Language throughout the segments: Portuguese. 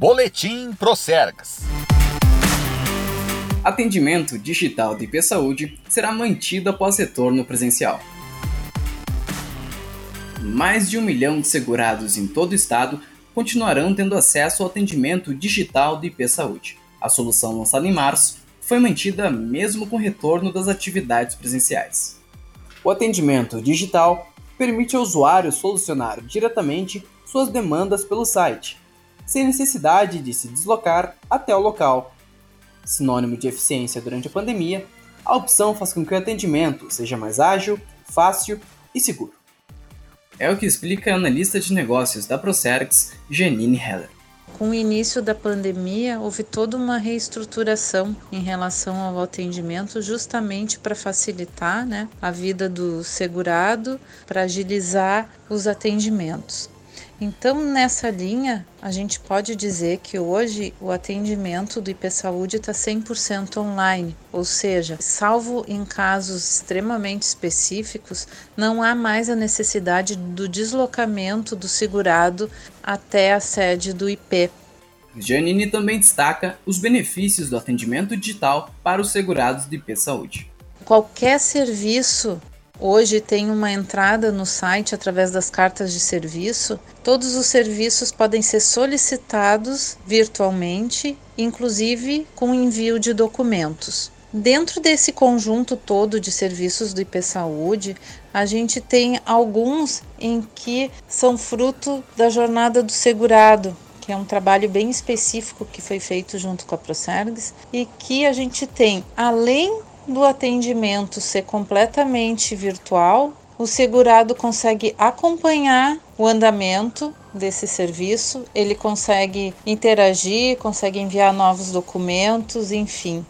Boletim Procergs. Atendimento digital de IP Saúde será mantido após retorno presencial. Mais de um milhão de segurados em todo o estado continuarão tendo acesso ao atendimento digital de IP Saúde. A solução lançada em março foi mantida mesmo com o retorno das atividades presenciais. O atendimento digital permite ao usuário solucionar diretamente suas demandas pelo site, sem necessidade de se deslocar até o local. Sinônimo de eficiência durante a pandemia, a opção faz com que o atendimento seja mais ágil, fácil e seguro. É o que explica a analista de negócios da Procerx, Janine Heller. Com o início da pandemia, houve toda uma reestruturação em relação ao atendimento, justamente para facilitar né, a vida do segurado, para agilizar os atendimentos. Então, nessa linha, a gente pode dizer que hoje o atendimento do IP Saúde está 100% online, ou seja, salvo em casos extremamente específicos, não há mais a necessidade do deslocamento do segurado até a sede do IP. Janine também destaca os benefícios do atendimento digital para os segurados do IP Saúde. Qualquer serviço Hoje tem uma entrada no site através das cartas de serviço. Todos os serviços podem ser solicitados virtualmente, inclusive com envio de documentos. Dentro desse conjunto todo de serviços do IP Saúde, a gente tem alguns em que são fruto da jornada do segurado, que é um trabalho bem específico que foi feito junto com a Procergs e que a gente tem, além do atendimento ser completamente virtual, o segurado consegue acompanhar o andamento desse serviço, ele consegue interagir, consegue enviar novos documentos, enfim.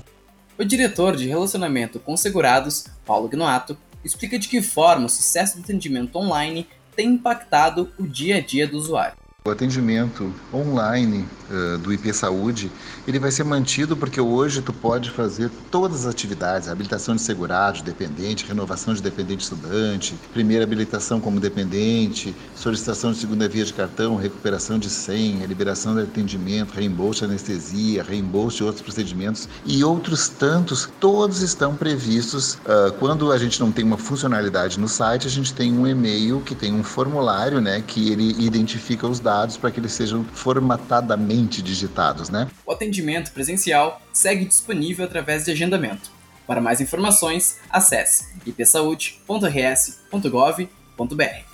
O diretor de relacionamento com segurados, Paulo Gnoato, explica de que forma o sucesso do atendimento online tem impactado o dia a dia do usuário. O atendimento online uh, do IP Saúde, ele vai ser mantido porque hoje tu pode fazer todas as atividades, habilitação de segurado, dependente, renovação de dependente estudante, primeira habilitação como dependente, solicitação de segunda via de cartão, recuperação de senha, liberação de atendimento, reembolso de anestesia, reembolso de outros procedimentos e outros tantos, todos estão previstos. Uh, quando a gente não tem uma funcionalidade no site, a gente tem um e-mail que tem um formulário, né, que ele identifica os dados dados para que eles sejam formatadamente digitados, né? O atendimento presencial segue disponível através de agendamento. Para mais informações, acesse ipsaude.rs.gov.br.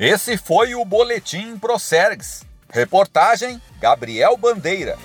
Esse foi o Boletim Procergs. Reportagem Gabriel Bandeira.